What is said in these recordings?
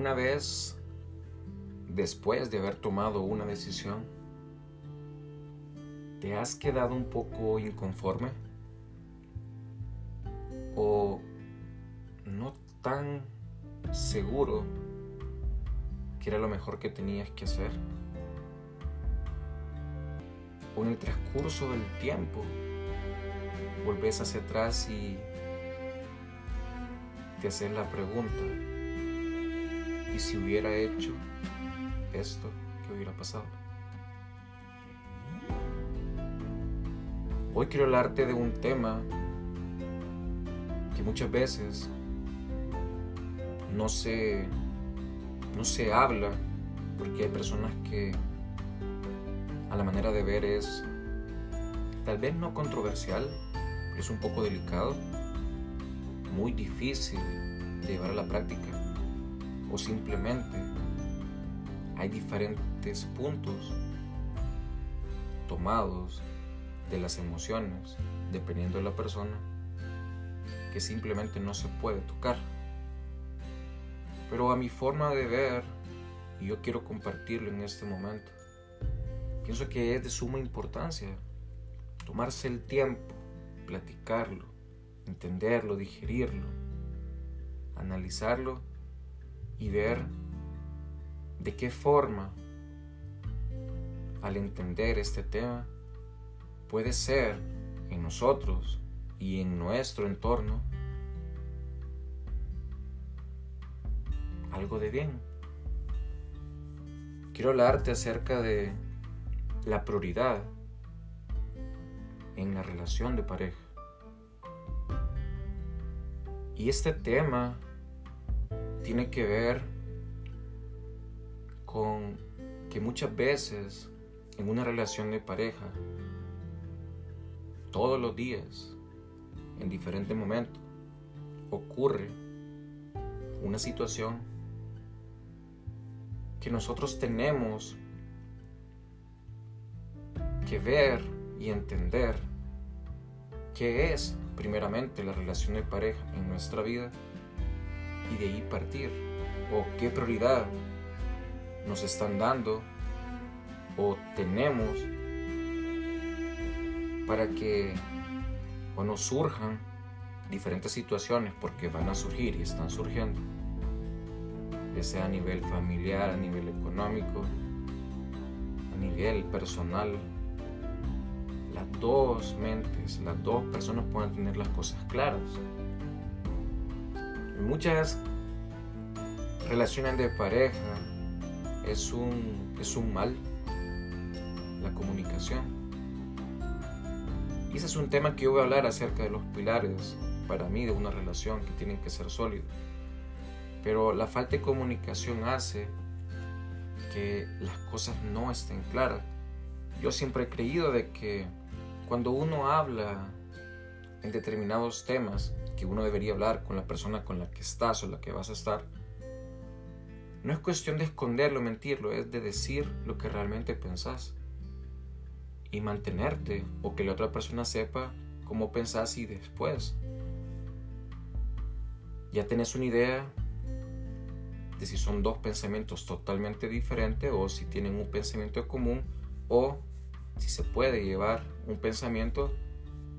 ¿Alguna vez, después de haber tomado una decisión, te has quedado un poco inconforme? ¿O no tan seguro que era lo mejor que tenías que hacer? ¿O en el transcurso del tiempo volvés hacia atrás y te haces la pregunta, ¿y si hubiera hecho esto, qué hubiera pasado? Hoy quiero hablarte de un tema que muchas veces no se, no se habla porque hay personas que a la manera de ver es tal vez no controversial, pero es un poco delicado muy difícil de llevar a la práctica o simplemente hay diferentes puntos tomados de las emociones dependiendo de la persona que simplemente no se puede tocar. Pero a mi forma de ver, y yo quiero compartirlo en este momento, pienso que es de suma importancia tomarse el tiempo, platicarlo, entenderlo, digerirlo, analizarlo y ver de qué forma al entender este tema puede ser en nosotros y en nuestro entorno algo de bien. Quiero hablarte acerca de la prioridad en la relación de pareja. Y este tema tiene que ver con que muchas veces en una relación de pareja, todos los días, en diferentes momentos, ocurre una situación que nosotros tenemos que ver y entender qué es primeramente la relación de pareja en nuestra vida y de ahí partir. O qué prioridad nos están dando o tenemos para que cuando surjan diferentes situaciones, porque van a surgir y están surgiendo, ya sea a nivel familiar, a nivel económico, a nivel personal, las dos mentes, las dos personas puedan tener las cosas claras. Muchas relaciones de pareja es un, es un mal la comunicación. Y ese es un tema que yo voy a hablar acerca de los pilares para mí de una relación que tienen que ser sólidos. Pero la falta de comunicación hace que las cosas no estén claras. Yo siempre he creído de que cuando uno habla en determinados temas que uno debería hablar con la persona con la que estás o la que vas a estar, no es cuestión de esconderlo, mentirlo, es de decir lo que realmente pensás y mantenerte o que la otra persona sepa cómo pensás y después ya tenés una idea de si son dos pensamientos totalmente diferentes o si tienen un pensamiento común o si se puede llevar un pensamiento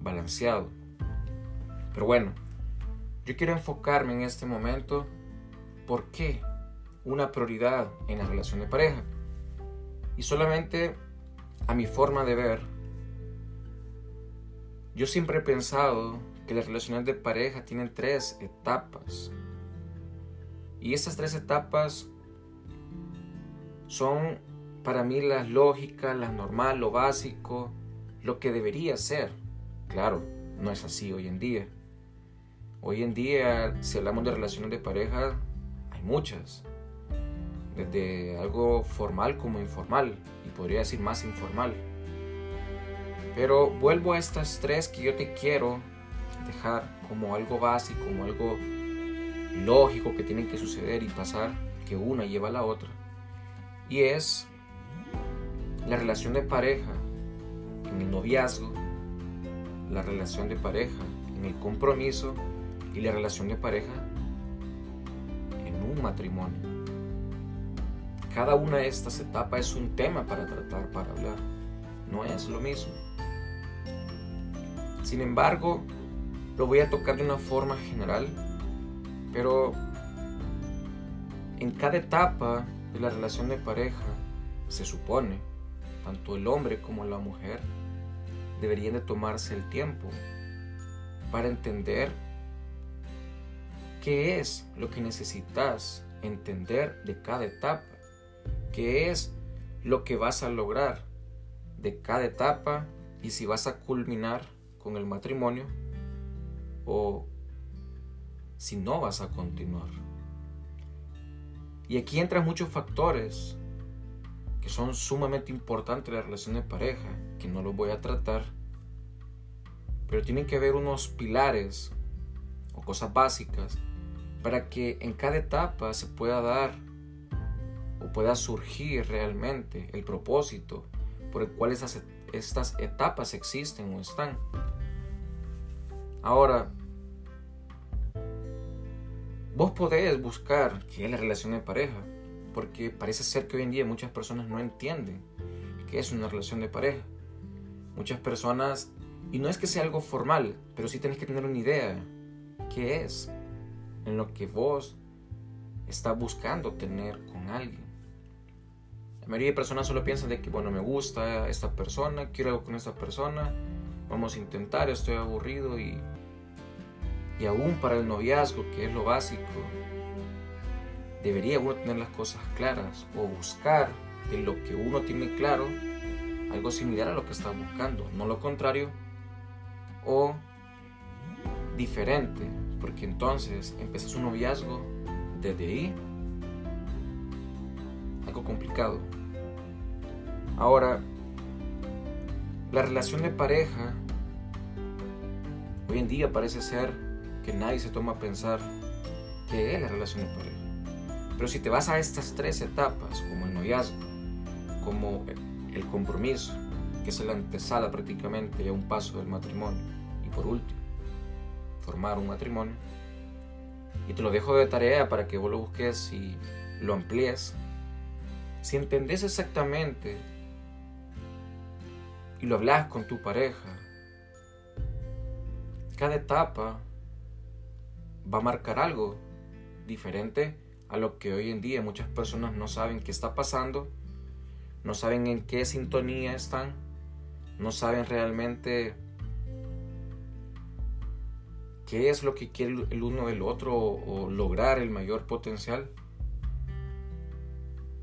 balanceado. Pero bueno, yo quiero enfocarme en este momento por qué una prioridad en la relación de pareja. Y solamente a mi forma de ver, yo siempre he pensado que las relaciones de pareja tienen tres etapas. Y esas tres etapas son para mí las lógicas, las normal, lo básico, lo que debería ser. Claro, no es así hoy en día. Hoy en día, si hablamos de relaciones de pareja, hay muchas. Desde algo formal como informal, y podría decir más informal. Pero vuelvo a estas tres que yo te quiero dejar como algo básico, como algo lógico que tienen que suceder y pasar, que una lleva a la otra. Y es la relación de pareja en el noviazgo, la relación de pareja en el compromiso y la relación de pareja en un matrimonio. cada una de estas etapas es un tema para tratar, para hablar. No es lo mismo. Sin embargo, lo voy a tocar de una forma general, pero en cada etapa de la relación de pareja, se supone, tanto el hombre como la mujer deberían de tomarse el tiempo para entender qué es lo que necesitas entender de cada etapa, qué es lo que vas a lograr de cada etapa y si vas a culminar con el matrimonio o si no vas a continuar. Y aquí entran muchos factores que son sumamente importantes en la relación de pareja, que no los voy a tratar, pero tienen que haber unos pilares o cosas básicas para que en cada etapa se pueda dar o pueda surgir realmente el propósito por el cual esas, estas etapas existen o están. Ahora, vos podés buscar qué es la relación de pareja, porque parece ser que hoy en día muchas personas no entienden qué es una relación de pareja. Muchas personas, y no es que sea algo formal, pero sí tenés que tener una idea qué es en lo que vos estás buscando tener con alguien. La mayoría de personas solo piensan de que, bueno, me gusta esta persona, quiero algo con esta persona, vamos a intentar, estoy aburrido y, y aún para el noviazgo, que es lo básico, debería uno tener las cosas claras o buscar de lo que uno tiene claro algo similar a lo que está buscando, no lo contrario o diferente, porque entonces empiezas un noviazgo desde ahí algo complicado. Ahora, la relación de pareja hoy en día parece ser que nadie se toma a pensar qué es la relación de pareja. Pero si te vas a estas tres etapas, como el noviazgo, como el compromiso, que es la antesala prácticamente a un paso del matrimonio, y por último, formar un matrimonio, y te lo dejo de tarea para que vos lo busques y lo amplíes, si entendés exactamente y lo hablas con tu pareja, cada etapa va a marcar algo diferente a lo que hoy en día muchas personas no saben qué está pasando, no saben en qué sintonía están, no saben realmente qué es lo que quiere el uno del otro o, lograr el mayor potencial.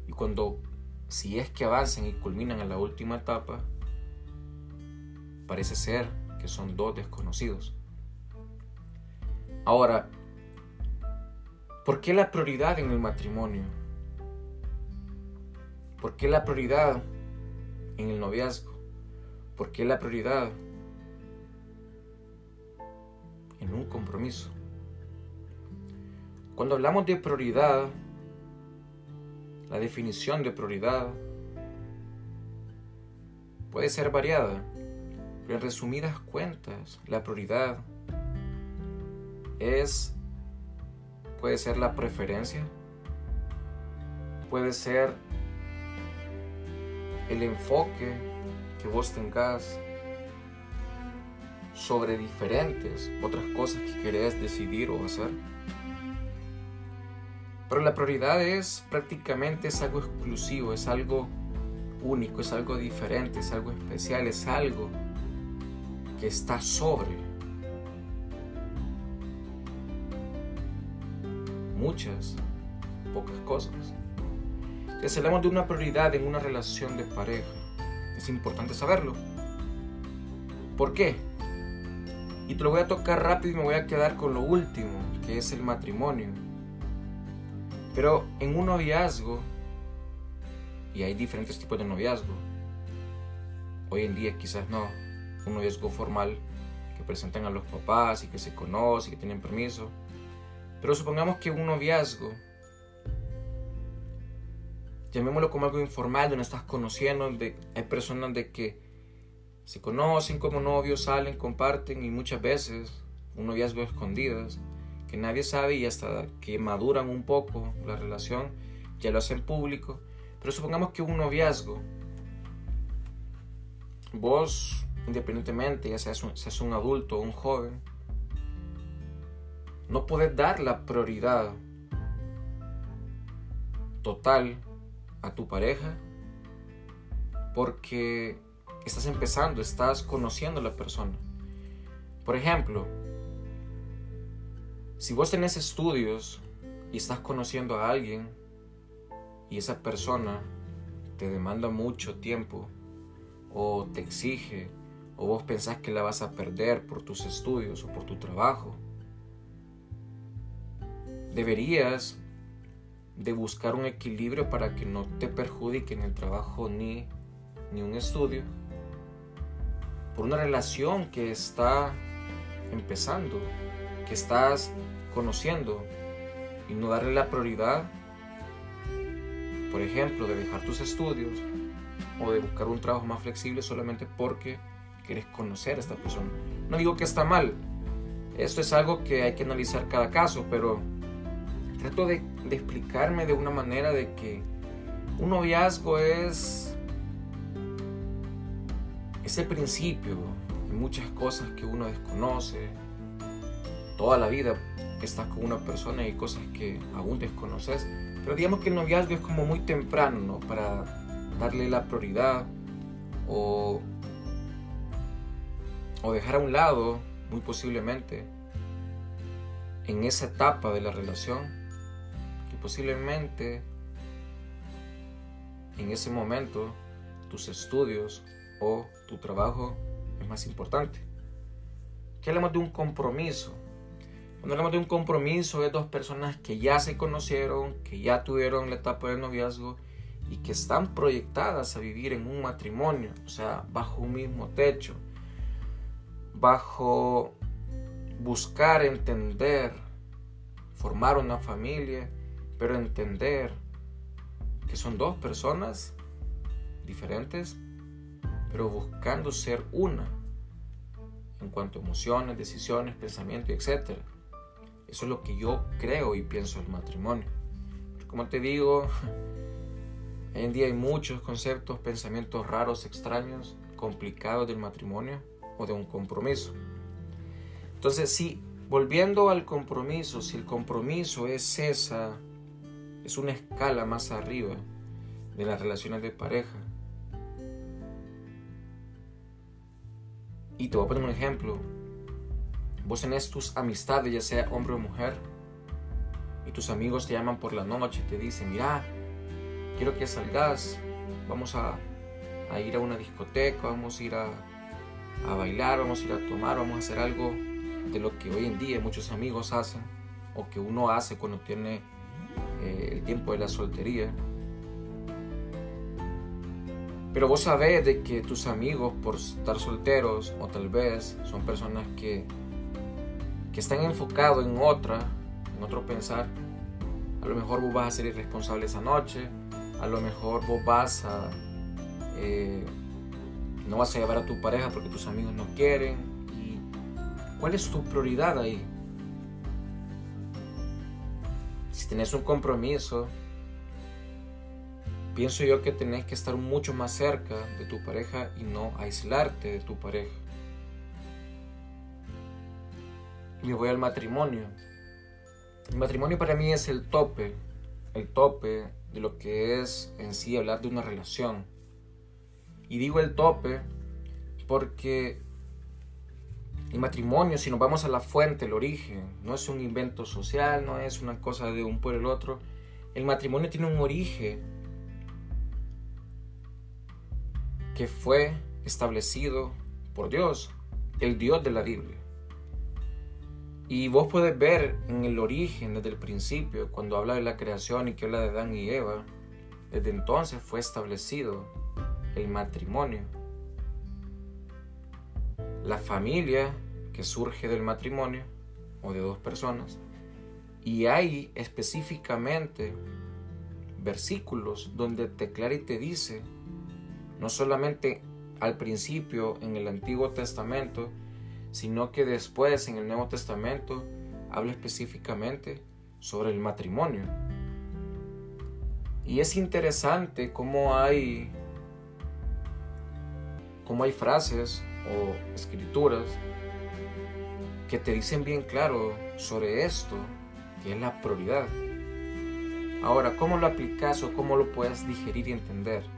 Y cuando, si es que avancen y culminan en la última etapa, parece ser que son dos desconocidos. Ahora, ¿Por qué la prioridad en el matrimonio? ¿Por qué la prioridad en el noviazgo? ¿Por qué la prioridad en un compromiso? Cuando hablamos de prioridad, la definición de prioridad puede ser variada, pero en resumidas cuentas, la prioridad es Puede ser la preferencia. Puede ser el enfoque que vos tengas sobre diferentes otras cosas que querés decidir o hacer. Pero la prioridad es prácticamente es algo exclusivo, es algo único, es algo diferente, es algo especial, es algo que está sobre muchas, pocas cosas. Si hablamos de una prioridad en una relación de pareja, es importante saberlo. ¿Por qué? Y te lo voy a tocar rápido y me voy a quedar con lo último, que es el matrimonio. Pero en un noviazgo, y hay diferentes tipos de noviazgo, hoy en día quizás no, un noviazgo formal que presentan a los papás y que se conocen, y que tienen permiso, pero supongamos que un noviazgo, llamémoslo como algo informal, donde estás conociendo, donde hay personas de que se conocen como novios, salen, comparten y muchas veces un noviazgo escondidas, que nadie sabe y hasta que maduran un poco la relación, ya lo hacen público. Pero supongamos que un noviazgo, vos, independientemente, ya seas un, seas un adulto o un joven, no puedes dar la prioridad total a tu pareja porque estás empezando, estás conociendo a la persona. Por ejemplo, si vos tenés estudios y estás conociendo a alguien y esa persona te demanda mucho tiempo o te exige o vos pensás que la vas a perder por tus estudios o por tu trabajo, deberías de buscar un equilibrio para que no te perjudique en el trabajo ni, ni un estudio por una relación que está empezando, que estás conociendo y no darle la prioridad, por ejemplo, de dejar tus estudios o de buscar un trabajo más flexible solamente porque quieres conocer a esta persona. No digo que está mal, esto es algo que hay que analizar cada caso, pero trato de, de explicarme de una manera de que un noviazgo es ese principio muchas cosas que uno desconoce. Toda la vida estás con una persona y cosas que aún desconoces. Pero digamos que el noviazgo es como muy temprano, ¿no? Para darle la prioridad o, o dejar a un lado, muy posiblemente, en esa etapa de la relación, que posiblemente en ese momento tus estudios o tu trabajo es más importante. ¿Qué hablamos de un compromiso? Cuando hablamos de un compromiso es dos personas que ya se conocieron, que ya tuvieron la etapa de noviazgo y que están proyectadas a vivir en un matrimonio, o sea, bajo un mismo techo, bajo buscar entender, formar una familia, pero entender que son dos personas diferentes pero buscando ser una en cuanto a emociones, decisiones, pensamientos, etc. Eso es lo que yo creo y pienso del matrimonio. como te digo, hoy en día hay muchos conceptos, pensamientos raros, extraños, complicados del matrimonio o de un compromiso. Entonces, si volviendo al compromiso, si el compromiso es esa, es una escala más arriba de las relaciones de pareja, Y te voy a poner un ejemplo. Vos tenés tus amistades, ya sea hombre o mujer, y tus amigos te llaman por la noche y te dicen, mira, quiero que salgas, vamos a, ir a una discoteca, vamos a ir a, bailar, vamos a ir a tomar, vamos a hacer algo de lo que hoy en día muchos amigos hacen o que uno hace cuando tiene eh, el tiempo de la soltería. Pero vos sabés de que tus amigos, por estar solteros, o tal vez son personas que, que están enfocados en otra, en otro pensar, a lo mejor vos vas a ser irresponsable esa noche, a lo mejor vos vas a... Eh, no vas a llevar a tu pareja porque tus amigos no quieren. ¿Y cuál es tu prioridad ahí? Si tienes un compromiso, pienso yo que tenés que estar mucho más cerca de tu pareja y no aislarte de tu pareja. Me voy al matrimonio. El matrimonio para mí es el tope, el tope de lo que es en sí hablar de una relación. Y digo el tope porque el matrimonio, si nos vamos a la fuente, el origen, no es un invento social, no es una cosa de un pueblo al otro. El matrimonio tiene un origen que fue establecido por Dios, el Dios de la Biblia. Y vos puedes ver en el origen, desde el principio, cuando habla de la creación y que habla de Adán y Eva, desde entonces fue establecido el matrimonio. La familia que surge del matrimonio, o de dos personas, y hay específicamente versículos donde te clara y te dice no solamente al principio en el Antiguo Testamento, sino que después en el Nuevo Testamento habla específicamente sobre el matrimonio. Y es interesante cómo hay, cómo hay frases o escrituras que te dicen bien claro sobre esto, que es la prioridad. Ahora, ¿cómo lo aplicas o cómo lo puedes digerir y entender?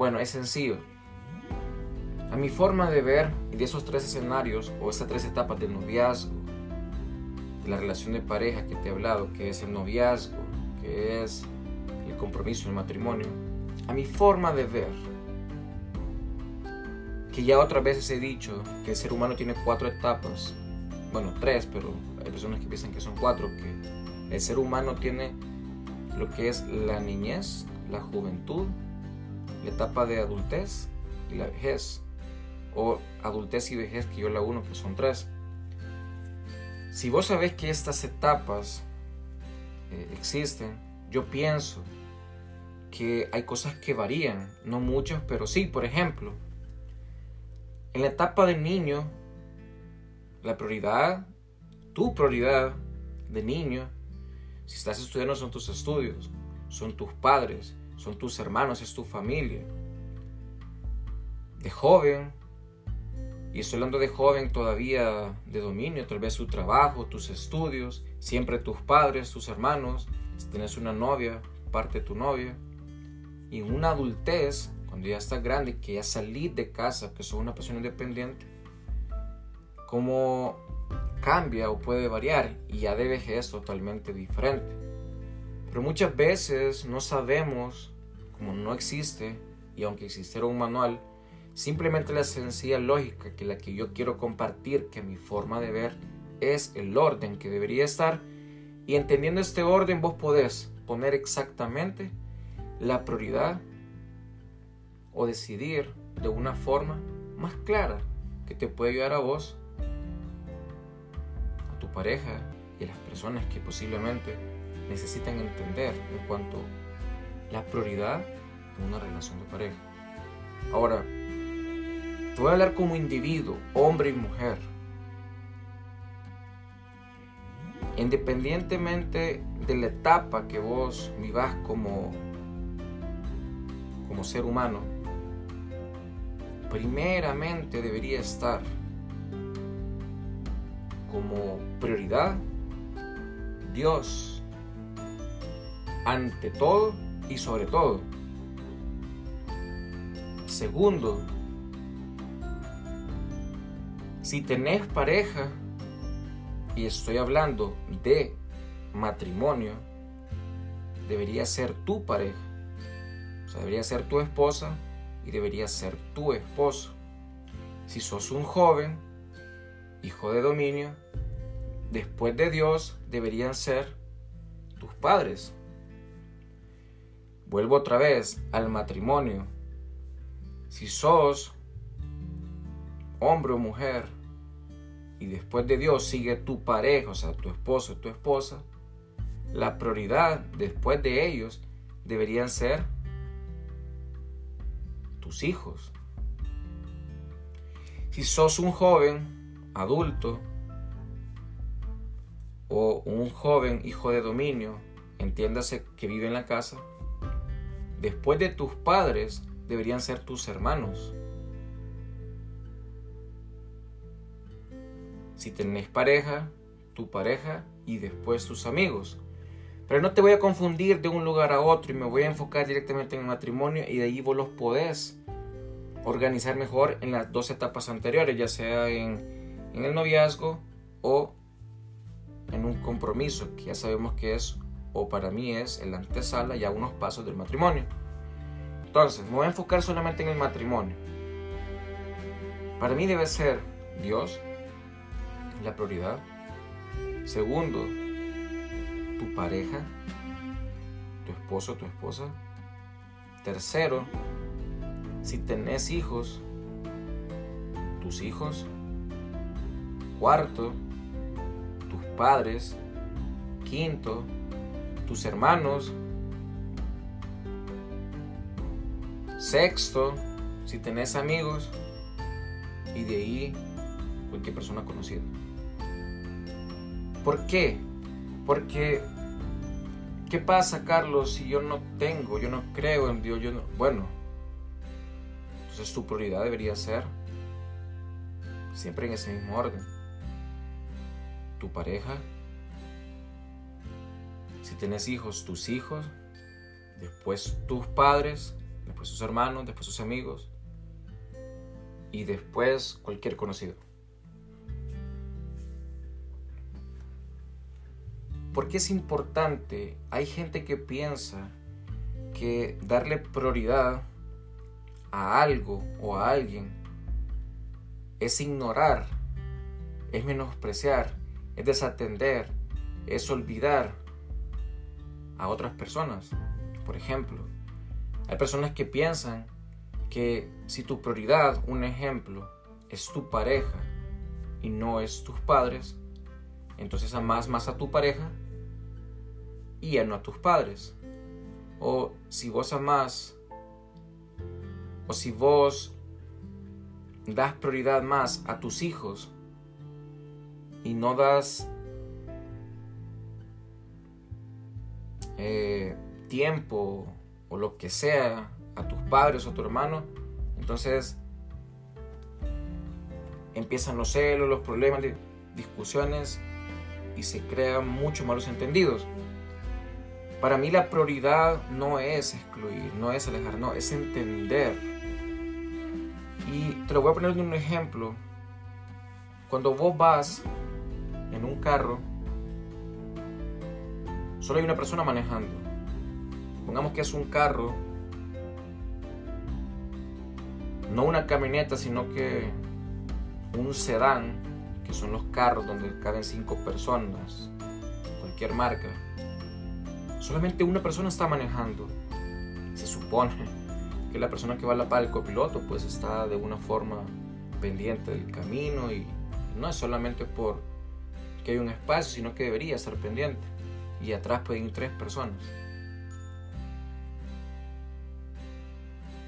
Bueno, es sencillo. A mi forma de ver de esos tres escenarios o esas tres etapas del noviazgo, de la relación de pareja que te he hablado, que es el noviazgo, que es el compromiso, el matrimonio, a mi forma de ver, que ya otras veces he dicho que el ser humano tiene cuatro etapas, bueno, tres, pero hay personas que piensan que son cuatro, que el ser humano tiene lo que es la niñez, la juventud, la etapa de adultez y la vejez, o adultez y vejez, que yo la uno, que son tres. Si vos sabés que estas etapas eh, existen, yo pienso que hay cosas que varían, no muchas, pero sí, por ejemplo, en la etapa de niño, la prioridad, tu prioridad de niño, si estás estudiando son tus estudios, son tus padres, son tus hermanos, es tu familia. De joven, y estoy hablando de joven todavía de dominio, tal vez su trabajo, tus estudios, siempre tus padres, tus hermanos, si tienes una novia, parte de tu novia. Y en una adultez, cuando ya estás grande, que ya salís de casa, que sos una persona independiente, cómo cambia o puede variar y ya de vejez totalmente diferente. Pero muchas veces no sabemos, como no existe, y aunque existiera un manual, simplemente la sencilla lógica que la que yo quiero compartir, que mi forma de ver es el orden que debería estar, y entendiendo este orden vos podés poner exactamente la prioridad o decidir de una forma más clara que te puede ayudar a vos, a tu pareja y a las personas que posiblemente necesitan entender en cuanto a la prioridad de una relación de pareja. Ahora, te voy a hablar como individuo, hombre y mujer. Independientemente de la etapa que vos vivas como, como ser humano, primeramente debería estar como prioridad Dios ante todo y sobre todo. Segundo, si tenés pareja, y estoy hablando de matrimonio, debería ser tu pareja. O sea, debería ser tu esposa y debería ser tu esposo. Si sos un joven, hijo de dominio, después de Dios deberían ser tus padres. Vuelvo otra vez al matrimonio. Si sos hombre o mujer y después de Dios sigue tu pareja, o sea, tu esposo tu esposa, la prioridad después de ellos deberían ser tus hijos. Si sos un joven, adulto, o un joven hijo de dominio, entiéndase que vive en la casa, después de tus padres deberían ser tus hermanos. Si tenés pareja, tu pareja y después tus amigos. Pero no te voy a confundir de un lugar a otro y me voy a enfocar directamente en el matrimonio y de ahí vos los podés organizar mejor en las dos etapas anteriores, ya sea en, en el noviazgo o en un compromiso que ya sabemos que es o para mí es el antesala y a unos pasos del matrimonio. Entonces, me voy a enfocar solamente en el matrimonio. Para mí debe ser Dios la prioridad. Segundo, tu pareja, tu esposo, tu esposa. Tercero, si tenés hijos, tus hijos. Cuarto, tus padres. Quinto, tus hermanos. Sexto, si tenés amigos. Y de ahí cualquier persona conocida. ¿Por qué? Porque ¿qué pasa, Carlos, si yo no tengo, yo no creo en Dios? Yo no... Bueno, entonces tu prioridad debería ser siempre en ese mismo orden. Tu pareja, si tienes hijos, tus hijos, después tus padres, después sus hermanos, después sus amigos y después cualquier conocido. ¿Por qué es importante? Hay gente que piensa que darle prioridad a algo o a alguien es ignorar, es menospreciar, es desatender, es olvidar a otras personas. Por ejemplo, hay personas que piensan que si tu prioridad, un ejemplo, es tu pareja y no es tus padres, entonces amas más a tu pareja y ya no a tus padres. O si vos amás, o si vos das prioridad más a tus hijos y no das eh, tiempo o lo que sea a tus padres o tu hermano, entonces empiezan los celos, los problemas, discusiones y se crean muchos malos entendidos. Para mí la prioridad no es excluir, no es alejar, no, es entender. Y te lo voy a poner en un ejemplo. Cuando vos vas en un carro, solo hay una persona manejando. Pongamos que es un carro, no una camioneta, sino que un sedán, que son los carros donde caben cinco personas, cualquier marca solamente una persona está manejando. Se supone que la persona que va a la par del copiloto pues está de una forma pendiente del camino y no es solamente por que hay un espacio, sino que debería estar pendiente. Y atrás pueden ir tres personas.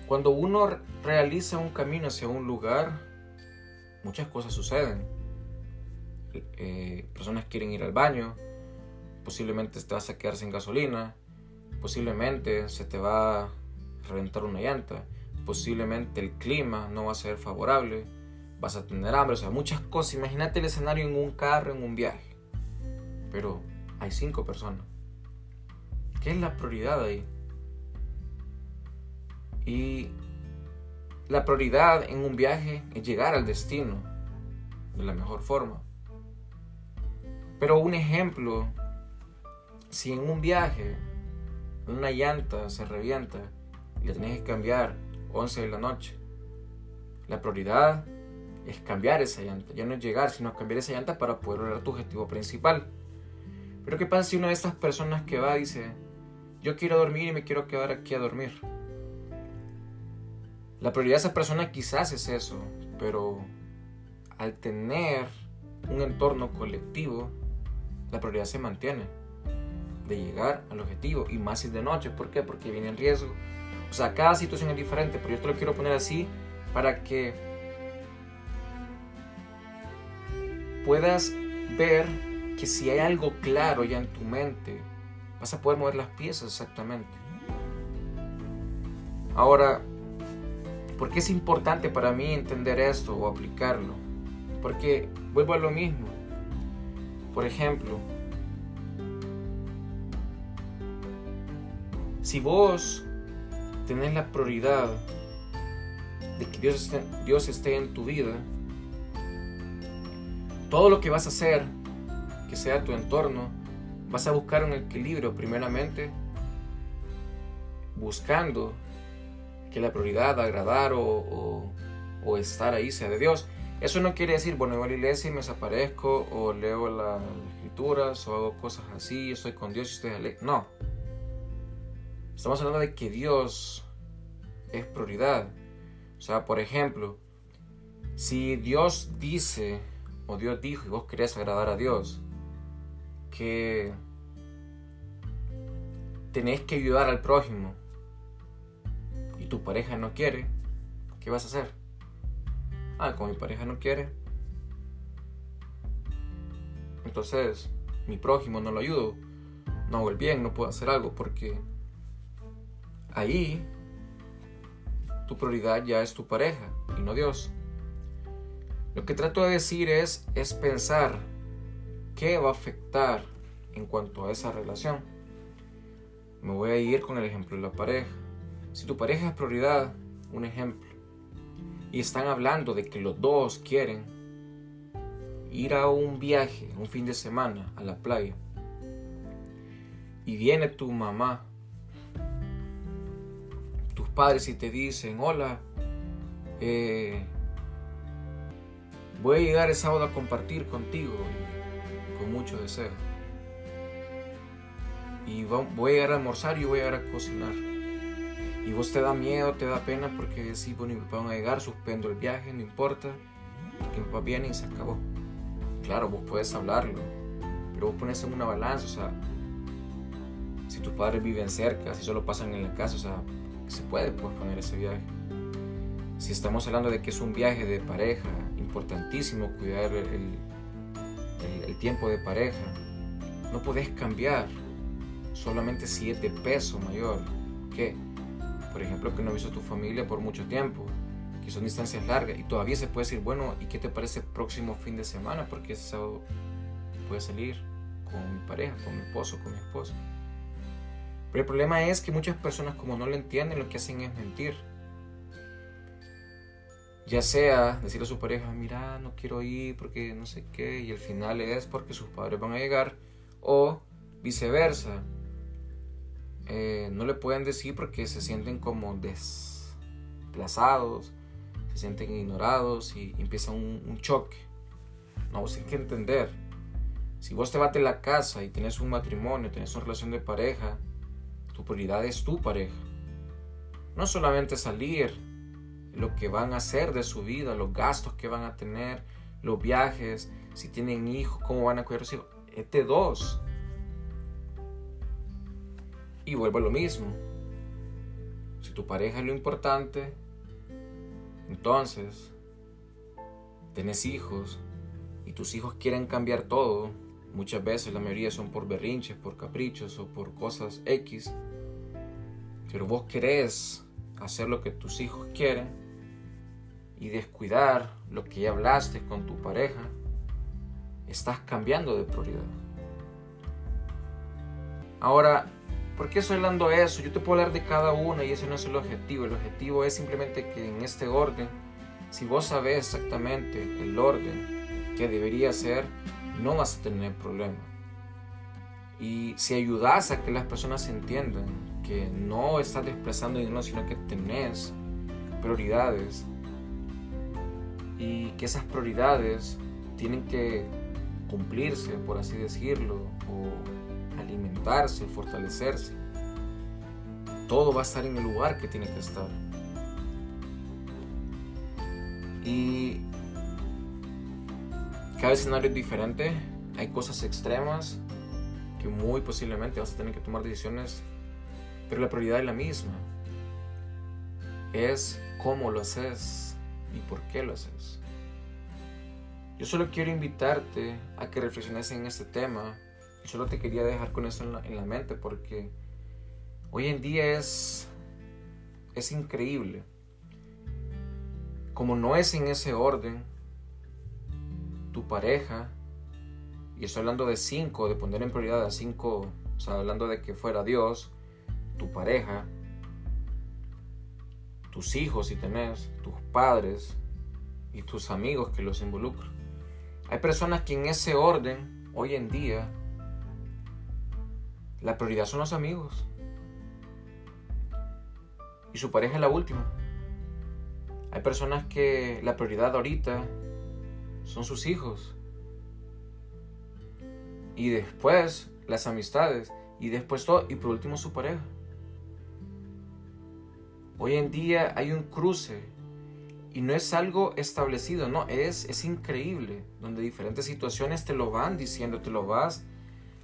Cuando uno realiza un camino hacia un lugar, muchas cosas suceden. Eh, personas quieren ir al baño, posiblemente te vas a quedar sin gasolina, posiblemente se te va a reventar una llanta, posiblemente el clima no va a ser favorable, vas a tener hambre, o sea, muchas cosas. Imagínate el escenario en un carro, en un viaje. Pero hay cinco personas. ¿Qué es la prioridad ahí? Y la prioridad en un viaje es llegar al destino de la mejor forma. Pero un ejemplo si en un viaje una llanta se revienta y la tenés que cambiar 11 de la noche, la prioridad es cambiar esa llanta, ya no es llegar, sino cambiar esa llanta para poder lograr tu objetivo principal. Pero ¿qué pasa si una de estas personas que va dice, yo quiero dormir y me quiero quedar aquí a dormir? La prioridad de esa persona quizás es eso, pero al tener un entorno colectivo, la prioridad se mantiene de llegar al objetivo y más si es de noche. ¿Por qué? Porque viene el riesgo. O sea, cada situación es diferente, pero yo te lo quiero poner así para que puedas ver que si hay algo claro ya en tu mente, vas a poder mover las piezas exactamente. Ahora, ¿por qué es importante para mí entender esto o aplicarlo? Porque vuelvo a lo mismo. Por ejemplo, Si vos tenés la prioridad de que Dios esté, Dios esté en tu vida, todo lo que vas a hacer, que sea tu entorno, vas a buscar un equilibrio primeramente, buscando que la prioridad, agradar o, o, estar ahí sea de Dios. Eso no quiere decir, bueno, voy a la iglesia y me desaparezco, o leo las escrituras, o hago cosas así, estoy con Dios y estoy No. Estamos hablando de que Dios es prioridad. O sea, por ejemplo, si Dios dice, o Dios dijo, y vos querés agradar a Dios, que tenés que ayudar al prójimo y tu pareja no quiere, ¿qué vas a hacer? Ah, como mi pareja no quiere, entonces mi prójimo no lo ayudo. no hago el bien, no puedo hacer algo, porque ahí tu prioridad ya es tu pareja y no Dios. Lo que trato de decir es, es pensar qué va a afectar en cuanto a esa relación. Me voy a ir con el ejemplo de la pareja. Si tu pareja es prioridad, un ejemplo, y están hablando de que los dos quieren ir a un viaje, un fin de semana, a la playa, y viene tu mamá, tus padres y te dicen, hola, eh, voy a llegar el sábado a compartir contigo con mucho deseo. Y voy a llegar a almorzar y voy a llegar a cocinar. Y vos te da miedo, te da pena porque decís, bueno, mi papá van a llegar, suspendo el viaje, no importa, que mi papá viene y se acabó. Claro, vos puedes hablarlo, pero vos pones en una balanza, o sea, si tus padres viven cerca, si solo pasan en la casa, o sea, se puede pues, poner ese viaje. Si estamos hablando de que es un viaje de pareja, importantísimo cuidar el, el, tiempo de pareja, no puedes cambiar solamente si es de peso mayor que por ejemplo, que no visto tu familia por mucho tiempo, que son distancias largas y todavía se puede decir, bueno, ¿y qué te parece el próximo fin de semana? Porque ese sábado puede salir con mi pareja, con mi esposo, con mi esposa. Pero el problema es que muchas personas como no lo entienden, lo que hacen es mentir. Ya sea decirle a su pareja, mira, no quiero ir porque no sé qué, y al final es porque sus padres van a llegar, o viceversa eh, no le pueden decir porque se sienten como desplazados, se sienten ignorados y empieza un, choque. No, vos hay que entender. Si vos te vas de la casa y tienes un matrimonio, tienes una relación de pareja, tu prioridad es tu pareja. No solamente salir, lo que van a hacer de su vida, los gastos que van a tener, los viajes, si tienen hijos, cómo van a cuidar a sus hijos. Es de dos. Y vuelvo a lo mismo. Si tu pareja es lo importante, entonces tenés hijos y tus hijos quieren cambiar todo. Muchas veces la mayoría son por berrinches, por caprichos o por cosas X. Pero vos querés hacer lo que tus hijos quieren y descuidar lo que ya hablaste con tu pareja, estás cambiando de prioridad. Ahora, ¿Por qué estoy hablando de eso? Yo te puedo hablar de cada una y ese no es el objetivo. El objetivo es simplemente que en este orden, si vos sabes exactamente el orden que debería ser, no vas a tener problema. Y si ayudas a que las personas entiendan que no estás desplazando dinero, sino que tenés prioridades y que esas prioridades tienen que cumplirse, por así decirlo, o alimentarse, fortalecerse. Todo va a estar en el lugar que tiene que estar. Y cada escenario es diferente. Hay cosas extremas que muy posiblemente vas a tener que tomar decisiones, pero la prioridad es la misma. Es cómo lo haces y por qué lo haces. Yo solo quiero invitarte a que reflexiones en este tema solo te quería dejar con eso en la, mente porque hoy en día es, es increíble. Como no es en ese orden, tu pareja, y estoy hablando de cinco, de poner en prioridad a cinco, o sea, hablando de que fuera Dios, tu pareja, tus hijos si tenés, tus padres y tus amigos que los involucran. Hay personas que en ese orden, hoy en día, la prioridad son los amigos. Y su pareja es la última. Hay personas que la prioridad ahorita son sus hijos. Y después las amistades. Y después todo. Y por último su pareja. Hoy en día hay un cruce. Y no es algo establecido, no, es, es increíble. Donde diferentes situaciones te lo van diciendo, te lo vas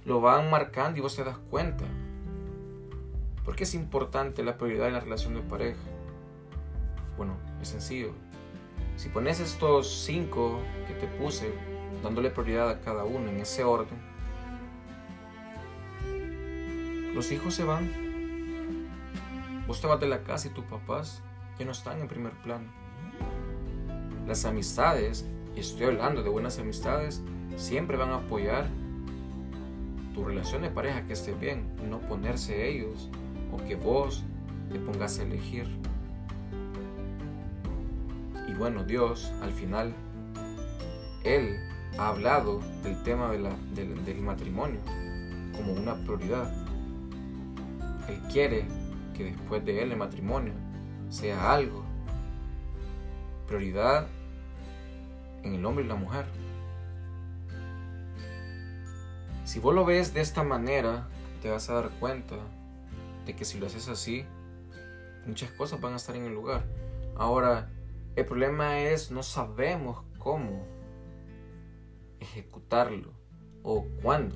lo van marcando y vos te das cuenta. ¿Por qué es importante la prioridad en la relación de pareja? Bueno, es sencillo. Si pones estos cinco que te puse, dándole prioridad a cada uno en ese orden, los hijos se van. Vos te vas de la casa y tus papás ya no están en primer plano. Las amistades, y estoy hablando de buenas amistades, siempre van a apoyar tu relación de pareja que esté bien, no ponerse ellos o que vos te pongas a elegir. Y bueno, Dios al final, Él ha hablado del tema del matrimonio como una prioridad. Él quiere que después de Él el matrimonio sea algo. Prioridad en el hombre y la mujer. Si vos lo ves de esta manera, te vas a dar cuenta de que si lo haces así, muchas cosas van a estar en el lugar. Ahora, el problema es no sabemos cómo ejecutarlo o cuándo.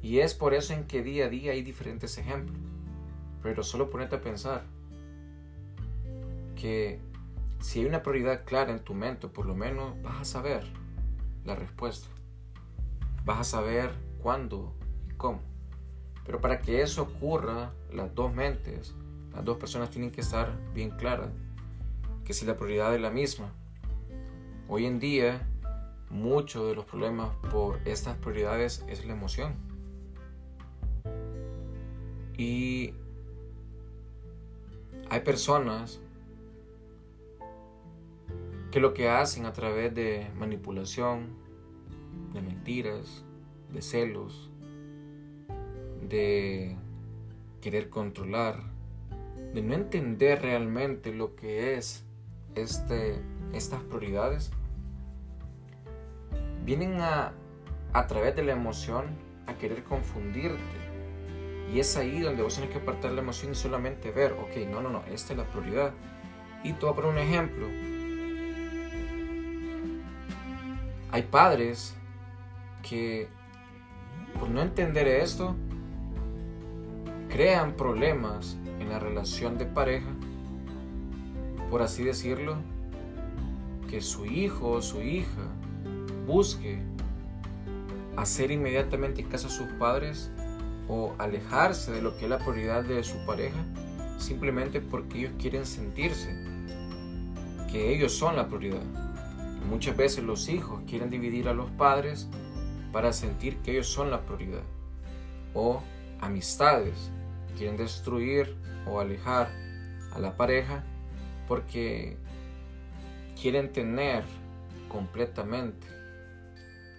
Y es por eso en que día a día hay diferentes ejemplos. Pero solo ponete a pensar que si hay una prioridad clara en tu mente, por lo menos vas a saber la respuesta. Vas a saber cuándo y cómo. Pero para que eso ocurra, las dos mentes, las dos personas tienen que estar bien claras que si la prioridad es la misma. Hoy en día, muchos de los problemas por estas prioridades es la emoción. Y hay personas que lo que hacen a través de manipulación, de mentiras, de celos, de querer controlar, de no entender realmente lo que es este, estas prioridades, vienen a, a través de la emoción a querer confundirte. Y es ahí donde vos tenés que apartar la emoción y solamente ver, ok, no, no, no, esta es la prioridad. Y te voy a poner un ejemplo Hay padres que por no entender esto crean problemas en la relación de pareja, por así decirlo, que su hijo o su hija busque hacer inmediatamente caso a sus padres o alejarse de lo que es la prioridad de su pareja simplemente porque ellos quieren sentirse que ellos son la prioridad. Muchas veces los hijos quieren dividir a los padres para sentir que ellos son la prioridad. O amistades quieren destruir o alejar a la pareja porque quieren tener completamente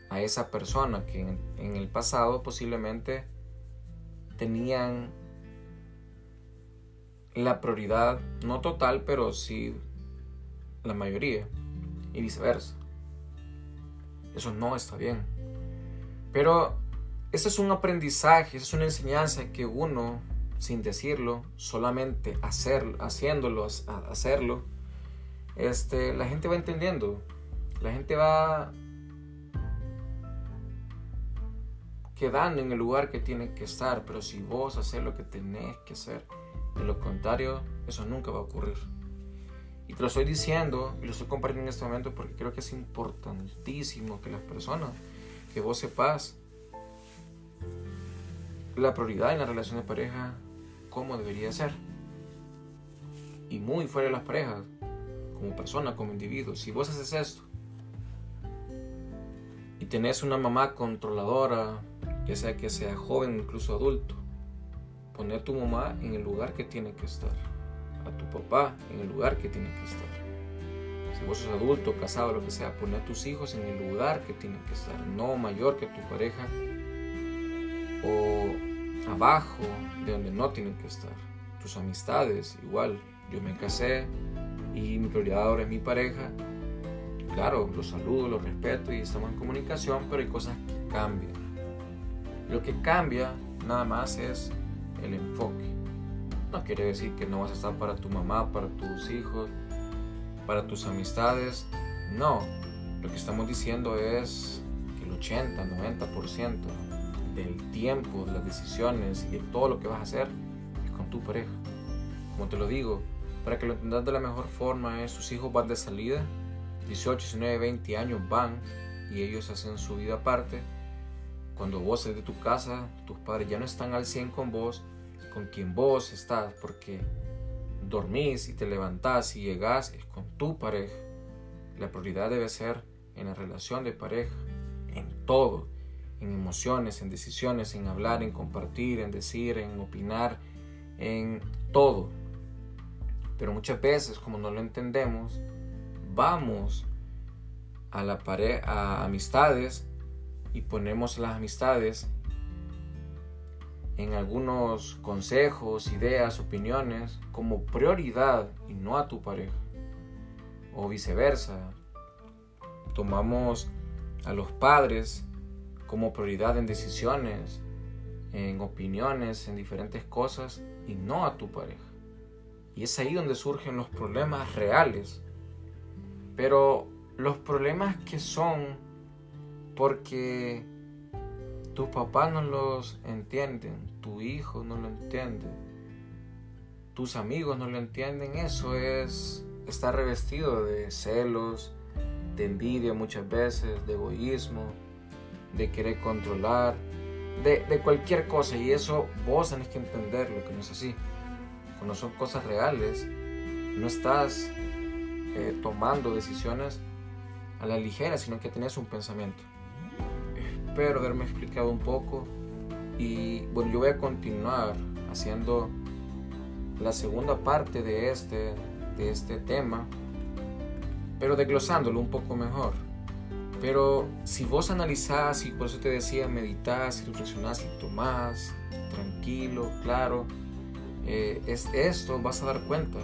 a esa persona que en, el pasado posiblemente tenían la prioridad, no total, pero sí la mayoría y viceversa. Eso no está bien. Pero ese es un aprendizaje, esa es una enseñanza que uno, sin decirlo, solamente hacer, haciéndolo, hacerlo, este, la gente va entendiendo. La gente va quedando en el lugar que tiene que estar, pero si vos haces lo que tenés que hacer, de lo contrario, eso nunca va a ocurrir. Y te lo estoy diciendo y lo estoy compartiendo en este momento porque creo que es importantísimo que las personas, que vos sepas la prioridad en la relación de pareja, cómo debería ser. Y muy fuera de las parejas, como persona, como individuo, si vos haces esto y tenés una mamá controladora, ya sea que sea joven, incluso adulto, poner tu mamá en el lugar que tiene que estar a tu papá en el lugar que tiene que estar. Si vos sos adulto, casado, lo que sea, poner a tus hijos en el lugar que tienen que estar, no mayor que tu pareja o abajo de donde no tienen que estar. Tus amistades, igual, yo me casé y mi prioridad ahora es mi pareja. Claro, los saludo, los respeto y estamos en comunicación, pero hay cosas que cambian. Lo que cambia nada más es el enfoque. No quiere decir que no vas a estar para tu mamá, para tus hijos, para tus amistades. No, lo que estamos diciendo es que el 80, 90% del tiempo, de las decisiones y de todo lo que vas a hacer es con tu pareja. Como te lo digo, para que lo entendas de la mejor forma es, sus hijos van de salida, 18, 19, 20 años van y ellos hacen su vida aparte cuando vos sales de tu casa, tus padres ya no están al 100 con vos, con quien vos estás, porque dormís y te levantás y llegás es con tu pareja. La prioridad debe ser en la relación de pareja, en todo, en emociones, en decisiones, en hablar, en compartir, en decir, en opinar, en todo. Pero muchas veces, como no lo entendemos, vamos a la pareja, a amistades y ponemos las amistades en algunos consejos, ideas, opiniones como prioridad y no a tu pareja. O viceversa. Tomamos a los padres como prioridad en decisiones, en opiniones, en diferentes cosas y no a tu pareja. Y es ahí donde surgen los problemas reales. Pero los problemas que son porque tus papás no los entienden, tu hijo no lo entiende, tus amigos no lo entienden, eso es estar revestido de celos, de envidia muchas veces, de egoísmo, de querer controlar, de, cualquier cosa. Y eso vos tenés que entenderlo, que no es así. Cuando son cosas reales, no estás eh, tomando decisiones a la ligera, sino que tenés un pensamiento. Espero haberme explicado un poco y bueno, yo voy a continuar haciendo la segunda parte de este, de este tema, pero desglosándolo un poco mejor. Pero si vos analizás, y por eso te decía, meditas reflexionás y tomás, tranquilo, claro, eh, es esto, vas a dar cuenta.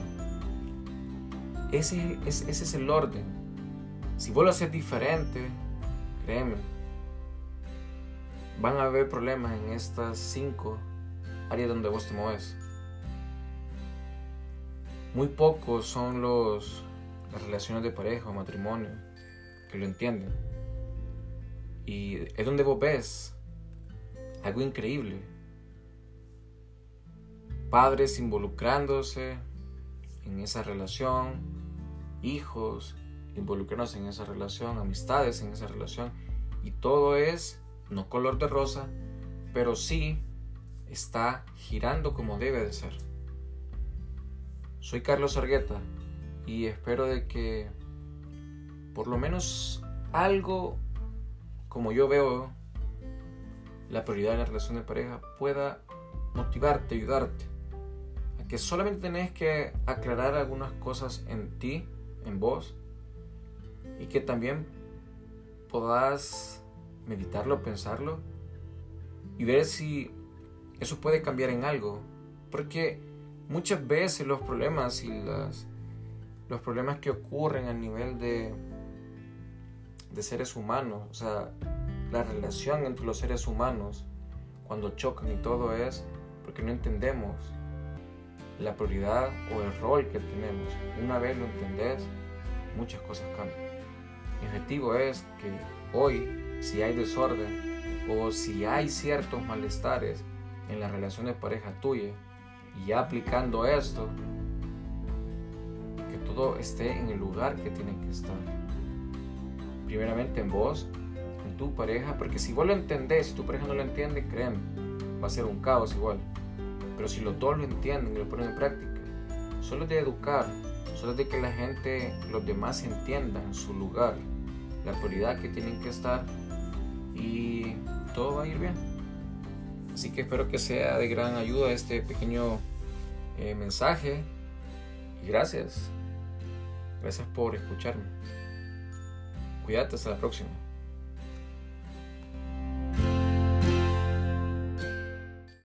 Ese, ese es el orden. Si vos lo haces diferente, créeme, van a haber problemas en estas cinco áreas donde vos te mueves. Muy pocos son los, las relaciones de pareja o matrimonio que lo entienden. Y es donde vos ves algo increíble. Padres involucrándose en esa relación, hijos involucrándose en esa relación, amistades en esa relación. Y todo es no color de rosa, pero sí está girando como debe de ser. Soy Carlos Argueta y espero de que por lo menos algo como yo veo la prioridad de la relación de pareja pueda motivarte, ayudarte. A que solamente tenés que aclarar algunas cosas en ti, en vos, y que también podás meditarlo, pensarlo y ver si eso puede cambiar en algo. Porque muchas veces los problemas y las, los problemas que ocurren a nivel de, de seres humanos, o sea, la relación entre los seres humanos, cuando chocan y todo es porque no entendemos la prioridad o el rol que tenemos. Una vez lo entendés, muchas cosas cambian. Mi objetivo es que hoy si hay desorden o si hay ciertos malestares en la relación de pareja tuya y aplicando esto, que todo esté en el lugar que tiene que estar. Primeramente en vos, en tu pareja, porque si vos lo entendés, si tu pareja no lo entiende, créeme, va a ser un caos igual. Pero si los dos lo entienden y lo ponen en práctica, solo de educar, solo de que la gente, los demás entiendan su lugar, la prioridad que tienen que estar y todo va a ir bien. Así que espero que sea de gran ayuda este pequeño eh, mensaje. Y gracias. Gracias por escucharme. Cuídate, hasta la próxima.